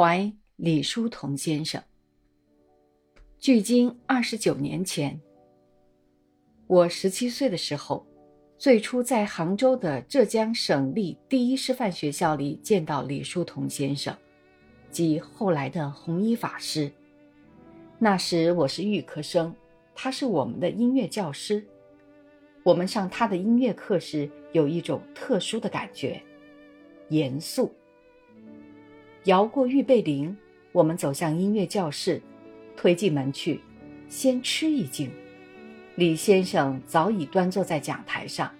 怀李叔同先生。距今二十九年前，我十七岁的时候，最初在杭州的浙江省立第一师范学校里见到李叔同先生，即后来的弘一法师。那时我是预科生，他是我们的音乐教师。我们上他的音乐课时，有一种特殊的感觉，严肃。摇过预备铃，我们走向音乐教室，推进门去，先吃一惊。李先生早已端坐在讲台上，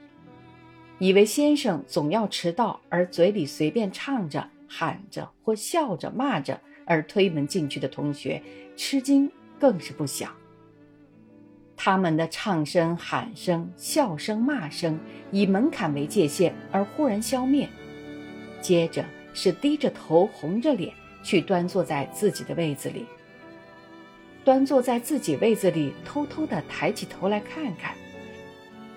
以为先生总要迟到，而嘴里随便唱着、喊着或笑着、骂着，而推门进去的同学，吃惊更是不小。他们的唱声、喊声、笑声、骂声，以门槛为界限而忽然消灭，接着是低着头、红着脸去端坐在自己的位子里。端坐在自己位子里，偷偷地抬起头来看看，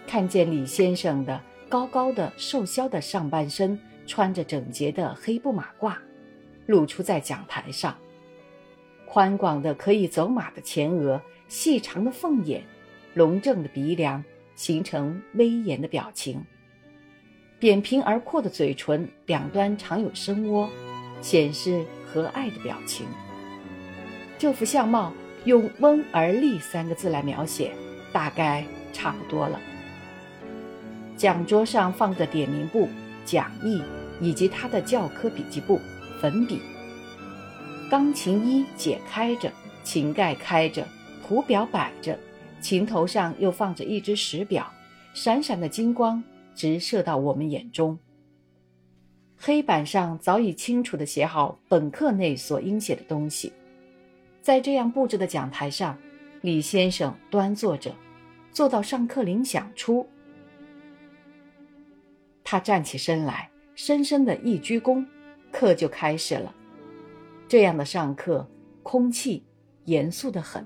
看见李先生的高高的、瘦削的上半身，穿着整洁的黑布马褂，露出在讲台上，宽广的可以走马的前额。细长的凤眼，隆正的鼻梁，形成威严的表情。扁平而阔的嘴唇两端常有深窝，显示和蔼的表情。这副相貌用“温而立”三个字来描写，大概差不多了。讲桌上放着点名簿、讲义以及他的教科笔记簿、粉笔。钢琴衣解开着，琴盖开着。图表摆着，琴头上又放着一只石表，闪闪的金光直射到我们眼中。黑板上早已清楚地写好本课内所应写的东西。在这样布置的讲台上，李先生端坐着，坐到上课铃响出，他站起身来，深深的一鞠躬，课就开始了。这样的上课，空气严肃得很。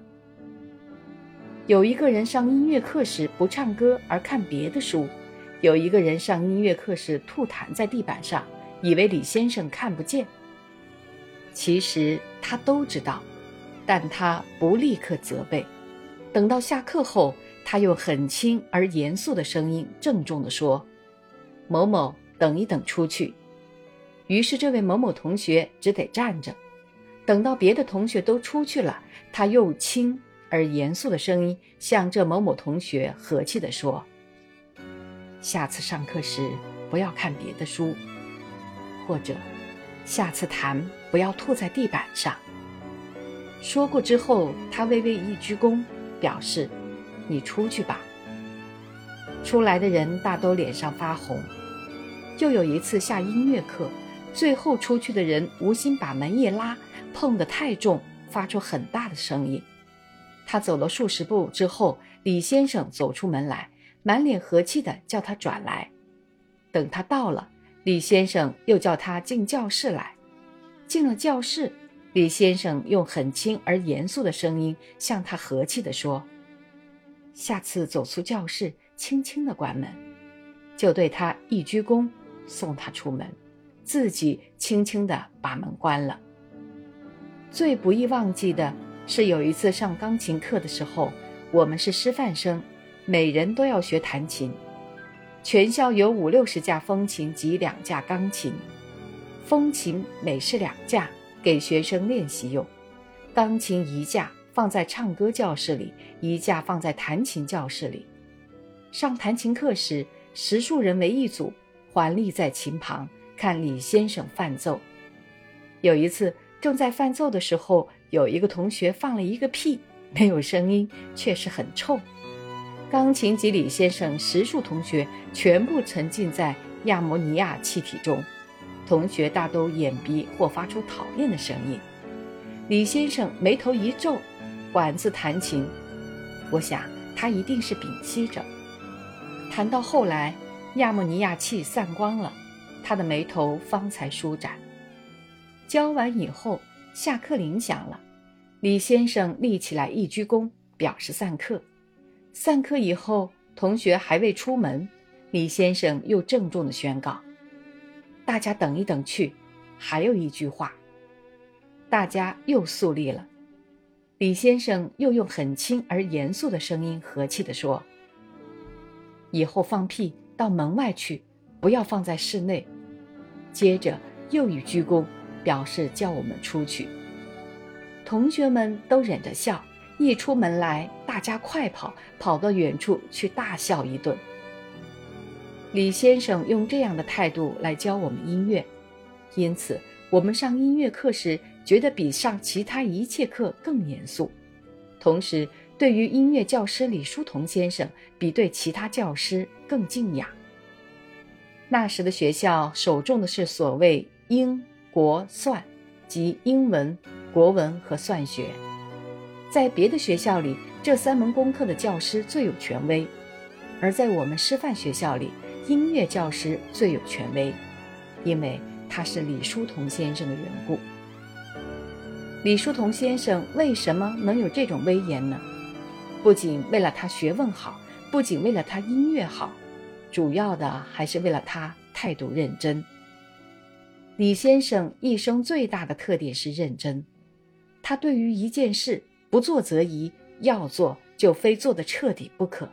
有一个人上音乐课时不唱歌而看别的书，有一个人上音乐课时吐痰在地板上，以为李先生看不见。其实他都知道，但他不立刻责备。等到下课后，他用很轻而严肃的声音郑重地说：“某某，等一等，出去。”于是这位某某同学只得站着，等到别的同学都出去了，他又轻。而严肃的声音向这某某同学和气地说：“下次上课时不要看别的书，或者下次痰不要吐在地板上。”说过之后，他微微一鞠躬，表示：“你出去吧。”出来的人大都脸上发红。又有一次下音乐课，最后出去的人无心把门一拉，碰得太重，发出很大的声音。他走了数十步之后，李先生走出门来，满脸和气地叫他转来。等他到了，李先生又叫他进教室来。进了教室，李先生用很轻而严肃的声音向他和气地说：“下次走出教室，轻轻地关门。”就对他一鞠躬，送他出门，自己轻轻地把门关了。最不易忘记的。是有一次上钢琴课的时候，我们是师范生，每人都要学弹琴。全校有五六十架风琴及两架钢琴，风琴每是两架，给学生练习用；钢琴一架放在唱歌教室里，一架放在弹琴教室里。上弹琴课时，十数人为一组，环立在琴旁看李先生伴奏。有一次正在伴奏的时候。有一个同学放了一个屁，没有声音，却是很臭。钢琴及李先生十数同学全部沉浸在亚摩尼亚气体中，同学大都掩鼻或发出讨厌的声音。李先生眉头一皱，管子弹琴。我想他一定是屏息着。弹到后来，亚摩尼亚气散光了，他的眉头方才舒展。教完以后。下课铃响了，李先生立起来一鞠躬，表示散课。散课以后，同学还未出门，李先生又郑重的宣告：“大家等一等去，还有一句话。”大家又肃立了。李先生又用很轻而严肃的声音和气的说：“以后放屁到门外去，不要放在室内。”接着又一鞠躬，表示叫我们出去。同学们都忍着笑，一出门来，大家快跑，跑到远处去大笑一顿。李先生用这样的态度来教我们音乐，因此我们上音乐课时觉得比上其他一切课更严肃。同时，对于音乐教师李叔同先生，比对其他教师更敬仰。那时的学校首重的是所谓英、国、算，即英文、国文和算学。在别的学校里，这三门功课的教师最有权威；而在我们师范学校里，音乐教师最有权威，因为他是李叔同先生的缘故。李叔同先生为什么能有这种威严呢？不仅为了他学问好，不仅为了他音乐好。主要的还是为了他态度认真。李先生一生最大的特点是认真，他对于一件事不做则已，要做就非做的彻底不可。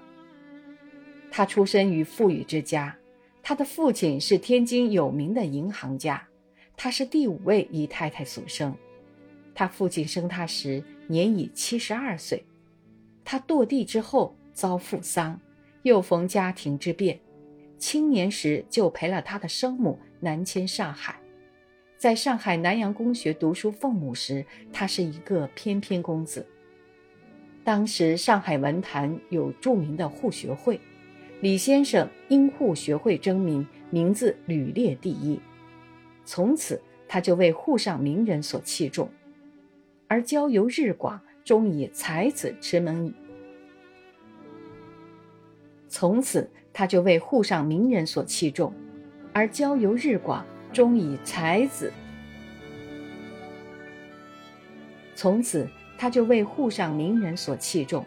他出身于富裕之家，他的父亲是天津有名的银行家，他是第五位姨太太所生。他父亲生他时年已七十二岁，他堕地之后遭父丧，又逢家庭之变。青年时就陪了他的生母南迁上海，在上海南洋公学读书奉母时，他是一个翩翩公子。当时上海文坛有著名的护学会，李先生因护学会争名，名字屡列第一。从此他就为沪上名人所器重，而交游日广，终以才子驰门。从此。他就为沪上名人所器重，而交游日广，终以才子。从此，他就为沪上名人所器重，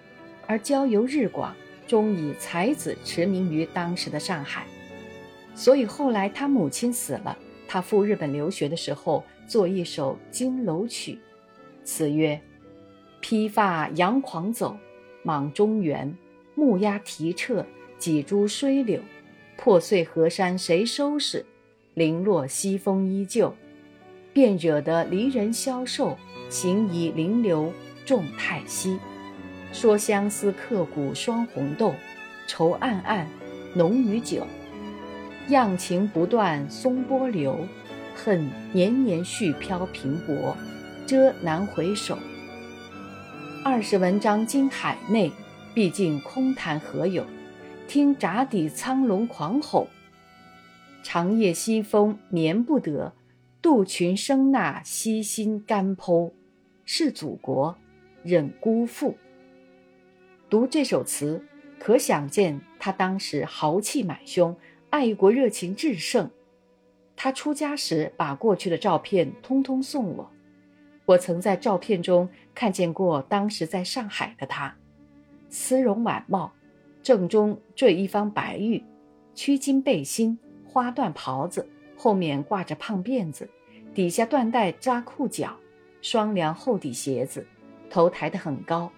而交游日广，终以才子驰名于当时的上海。所以后来他母亲死了，他赴日本留学的时候，作一首《金楼曲》，词曰：“披发扬狂走，莽中原，木鸦啼彻。”几株衰柳，破碎河山谁收拾？零落西风依旧，便惹得离人消瘦，情已零流众太息。说相思刻骨双红豆，愁暗暗浓于酒。漾情不断松波流，恨年年续飘平泊，遮难回首。二十文章经海内，毕竟空谈何有？听闸底苍龙狂吼，长夜西风眠不得，杜群声呐悉心肝剖，是祖国忍辜负。读这首词，可想见他当时豪气满胸，爱国热情至盛。他出家时把过去的照片通通送我，我曾在照片中看见过当时在上海的他，丝绒晚帽。正中缀一方白玉，曲襟背心，花缎袍子，后面挂着胖辫子，底下缎带扎裤脚，双凉厚底鞋子，头抬得很高，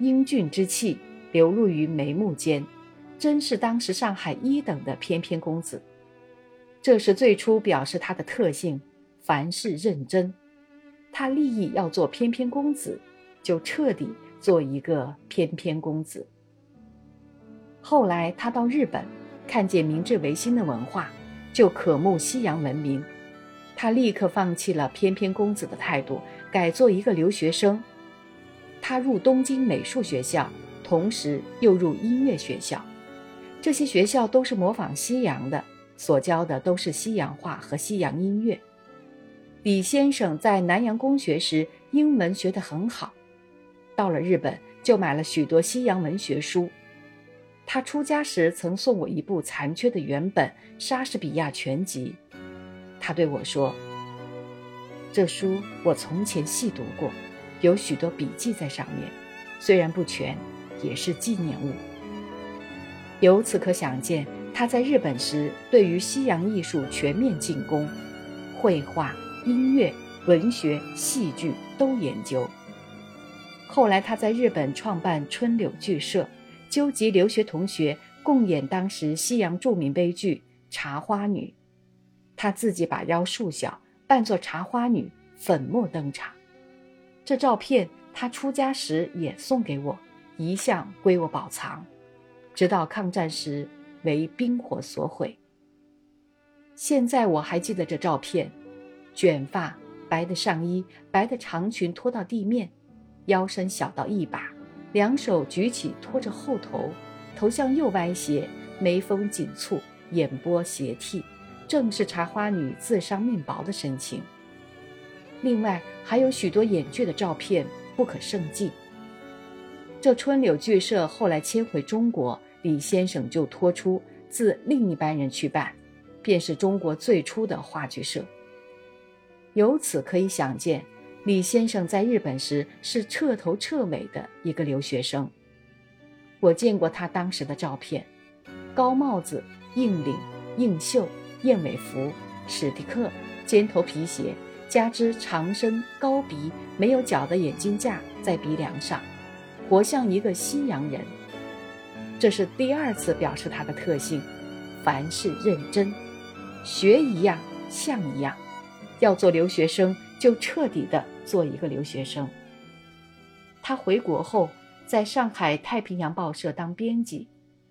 英俊之气流露于眉目间，真是当时上海一等的翩翩公子。这是最初表示他的特性，凡事认真。他立意要做翩翩公子，就彻底做一个翩翩公子。后来他到日本，看见明治维新的文化，就渴慕西洋文明。他立刻放弃了翩翩公子的态度，改做一个留学生。他入东京美术学校，同时又入音乐学校。这些学校都是模仿西洋的，所教的都是西洋画和西洋音乐。李先生在南洋公学时，英文学得很好。到了日本，就买了许多西洋文学书。他出家时曾送我一部残缺的原本《莎士比亚全集》，他对我说：“这书我从前细读过，有许多笔记在上面，虽然不全，也是纪念物。”由此可想见，他在日本时对于西洋艺术全面进攻，绘画、音乐、文学、戏剧都研究。后来他在日本创办春柳剧社，纠集留学同学共演当时西洋著名悲剧《茶花女》，他自己把腰束小，扮作茶花女，粉墨登场。这照片他出家时也送给我，一向归我保藏，直到抗战时为兵火所毁。现在我还记得这照片，卷发、白的上衣、白的长裙拖到地面，腰身小到一把，两手举起托着后头，头向右歪斜，眉峰紧蹙，眼波斜剃，正是茶花女自伤命薄的神情。另外还有许多演剧的照片不可胜计。这春柳剧社后来迁回中国，李先生就托出自另一班人去办。便是中国最初的话剧社。由此可以想见，李先生在日本时是彻头彻尾的一个留学生。我见过他当时的照片：高帽子、硬领、硬袖、燕尾服、史迪克、尖头皮鞋，加之长身高鼻、没有角的眼镜架在鼻梁上，活像一个西洋人。这是第二次表示他的特性：凡事认真。学一样像一样，要做留学生就彻底的做一个留学生。他回国后，在上海太平洋报社当编辑，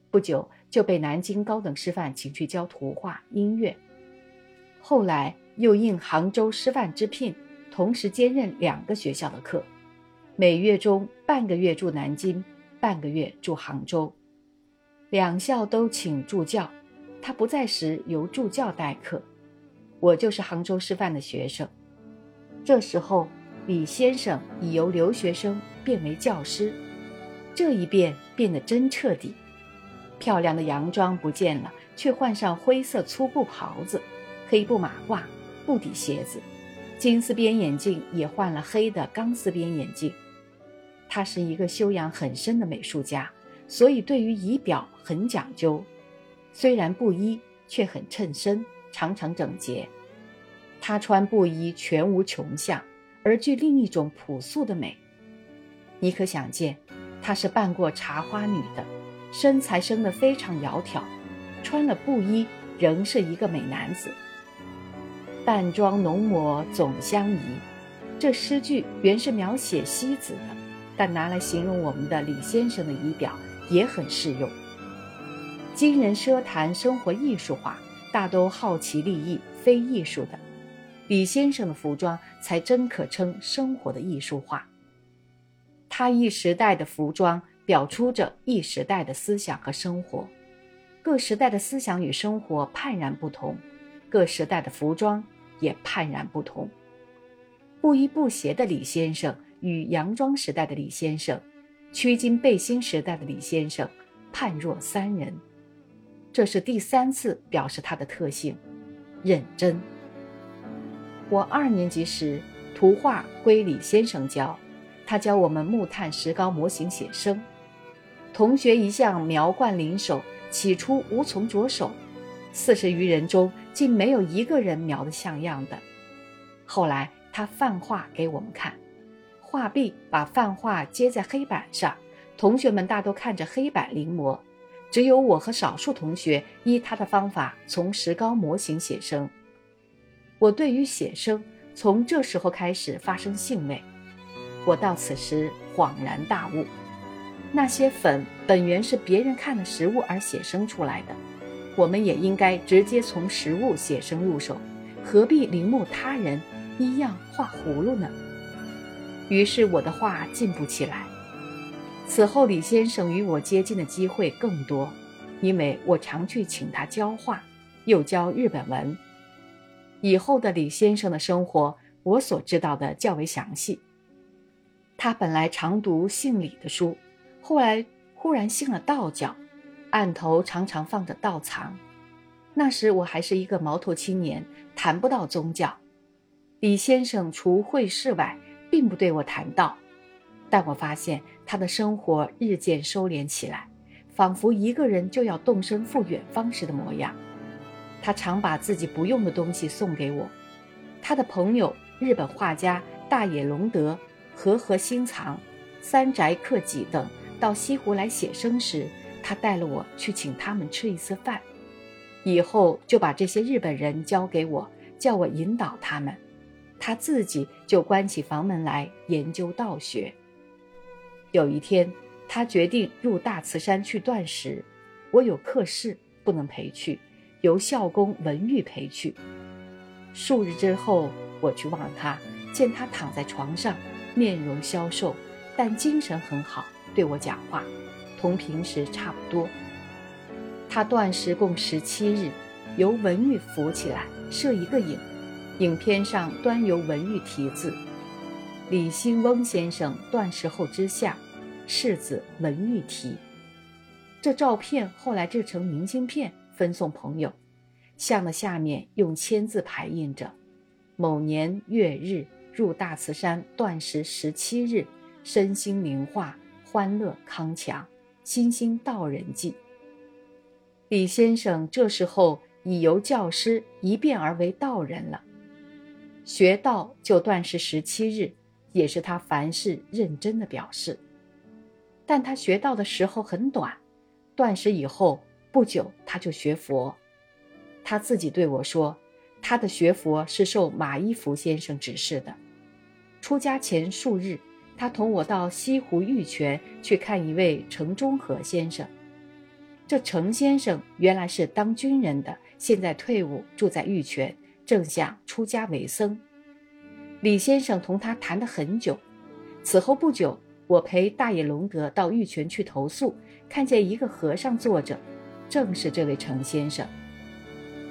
不久就被南京高等师范请去教图画、音乐，后来又应杭州师范之聘，同时兼任两个学校的课，每月中半个月住南京，半个月住杭州，两校都请助教。他不在时，由助教代课。我就是杭州师范的学生。这时候，李先生已由留学生变为教师，这一变变得真彻底。漂亮的洋装不见了，却换上灰色粗布袍子、黑布马褂、布底鞋子，金丝边眼镜也换了黑的钢丝边眼镜。他是一个修养很深的美术家，所以对于仪表很讲究。虽然布衣，却很衬身，常常整洁。他穿布衣全无穷相，而具另一种朴素的美。你可想见，她是扮过茶花女的，身材生得非常窈窕，穿了布衣仍是一个美男子。淡妆浓抹总相宜。这诗句原是描写西子的，但拿来形容我们的李先生的仪表也很适用。今人奢谈生活艺术化，大都好奇利益，非艺术的。李先生的服装才真可称生活的艺术化。他一时代的服装表出着一时代的思想和生活，各时代的思想与生活判然不同，各时代的服装也判然不同。布衣布鞋的李先生与洋装时代的李先生，曲襟背心时代的李先生，判若三人。这是第三次表示他的特性，认真。我二年级时，图画归李先生教，他教我们木炭石膏模型写生。同学一向描惯临手，起初无从着手，四十余人中竟没有一个人描得像样的。后来他泛画给我们看，画壁把泛画接在黑板上，同学们大都看着黑板临摹。只有我和少数同学依他的方法从石膏模型写生。我对于写生从这时候开始发生兴味。我到此时恍然大悟：那些粉本源是别人看了实物而写生出来的，我们也应该直接从实物写生入手，何必临摹他人，一样画葫芦呢？于是我的画进步起来。此后，李先生与我接近的机会更多，因为我常去请他教画，又教日本文。以后的李先生的生活，我所知道的较为详细。他本来常读姓李的书，后来忽然信了道教，案头常常放着道藏。那时我还是一个毛头青年，谈不到宗教。李先生除会事外，并不对我谈道。但我发现他的生活日渐收敛起来，仿佛一个人就要动身赴远方时的模样。他常把自己不用的东西送给我。他的朋友日本画家大野隆德、和合新藏、三宅克己等到西湖来写生时，他带了我去请他们吃一次饭，以后就把这些日本人交给我，叫我引导他们，他自己就关起房门来研究道学。有一天，他决定入大慈山去断食，我有客事不能陪去，由校公文玉陪去。数日之后，我去望他，见他躺在床上，面容消瘦，但精神很好，对我讲话，同平时差不多。他断食共十七日，由文玉扶起来，设一个影，影片上端由文玉题字：“李兴翁先生断食后之下，世子文玉题。”这照片后来制成明信片，分送朋友。像的下面用签字排印着：“某年月日入大慈山断食十七日，身心明化，欢乐康强，心心道人记。”李先生这时候已由教师一变而为道人了，学道就断食十七日，也是他凡事认真的表示。但他学道的时候很短，断食以后不久他就学佛。他自己对我说：“他的学佛是受马一福先生指示的。出家前数日，他同我到西湖玉泉去看一位程中和先生。这程先生原来是当军人的，现在退伍，住在玉泉，正想出家为僧。李先生同他谈得很久。此后不久，我陪大野龙德到玉泉去投宿，看见一个和尚坐着，正是这位程先生。”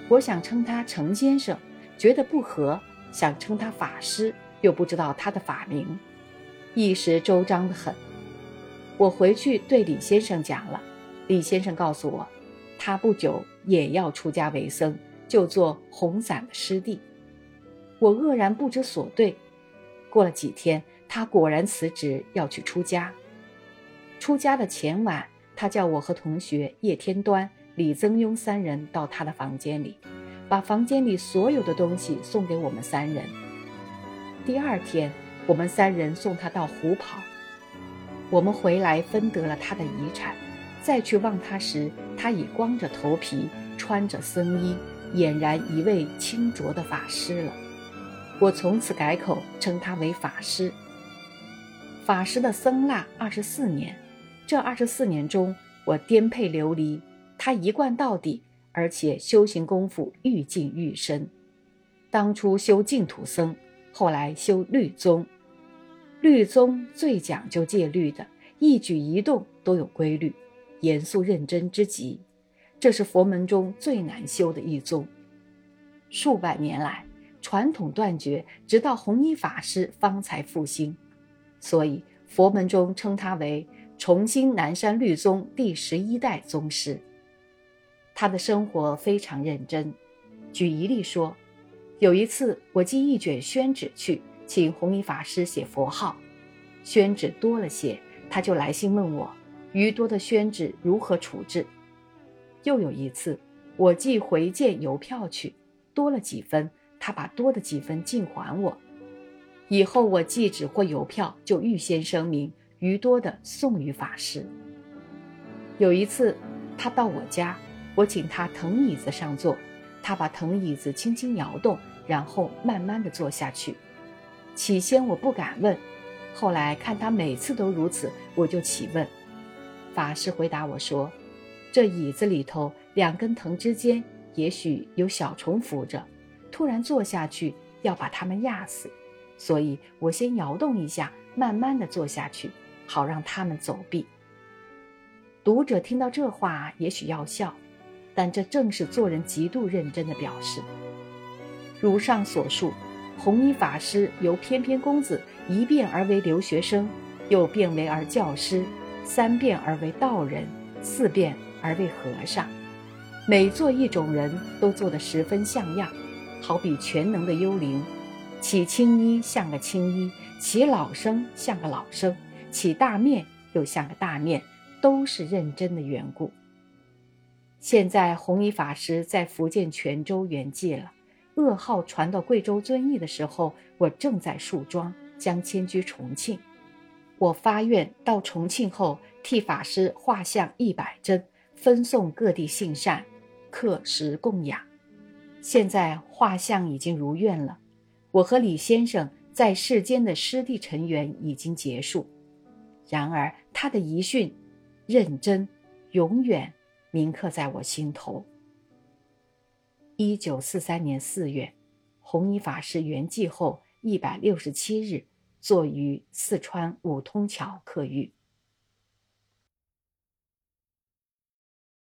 我想称他程先生，觉得不合；想称他法师，又不知道他的法名，一时周章的很。我回去对李先生讲了，李先生告诉我，他不久也要出家为僧，就做红伞的师弟。我愕然不知所对。过了几天，他果然辞职要去出家。出家的前晚，他叫我和同学叶天端。李增庸三人到他的房间里，把房间里所有的东西送给我们三人。第二天，我们三人送他到湖跑。我们回来分得了他的遗产，再去望他时，他已光着头皮，穿着僧衣，俨然一位清浊的法师了。我从此改口称他为法师。法师的僧腊二十四年，这二十四年中，我颠沛流离。他一贯到底，而且修行功夫愈进愈深。当初修净土僧，后来修律宗。律宗最讲究戒律的，一举一动都有规律，严肃认真之极。这是佛门中最难修的一宗。数百年来，传统断绝，直到弘一法师方才复兴。所以佛门中称他为重新南山律宗第十一代宗师。他的生活非常认真。举一例说，有一次我寄一卷宣纸去，请弘一法师写佛号，宣纸多了些，他就来信问我，余多的宣纸如何处置。又有一次，我寄回件邮票去，多了几分，他把多的几分尽还我。以后我寄纸或邮票，就预先声明，余多的送与法师。有一次，他到我家。我请他藤椅子上坐，他把藤椅子轻轻摇动，然后慢慢的坐下去。起先我不敢问，后来看他每次都如此，我就起问。法师回答我说：“这椅子里头两根藤之间，也许有小虫伏着，突然坐下去要把它们压死，所以我先摇动一下，慢慢的坐下去，好让他们走避。”读者听到这话，也许要笑。但这正是做人极度认真的表示。如上所述，弘一法师由翩翩公子一变而为留学生，又变为而教师，三变而为道人，四变而为和尚。每做一种人都做得十分像样，好比全能的幽灵。起青衣像个青衣，起老生像个老生，起大面又像个大面，都是认真的缘故。现在弘一法师在福建泉州圆寂了，噩耗传到贵州遵义的时候，我正在树庄，将迁居重庆。我发愿到重庆后，替法师画像一百帧，分送各地信善，刻石供养。现在画像已经如愿了，我和李先生在世间的师弟尘缘已经结束。然而他的遗训，认真，永远铭刻在我心头。一九四三年四月，弘一法师圆寂后一百六十七日，坐于四川五通桥客寓。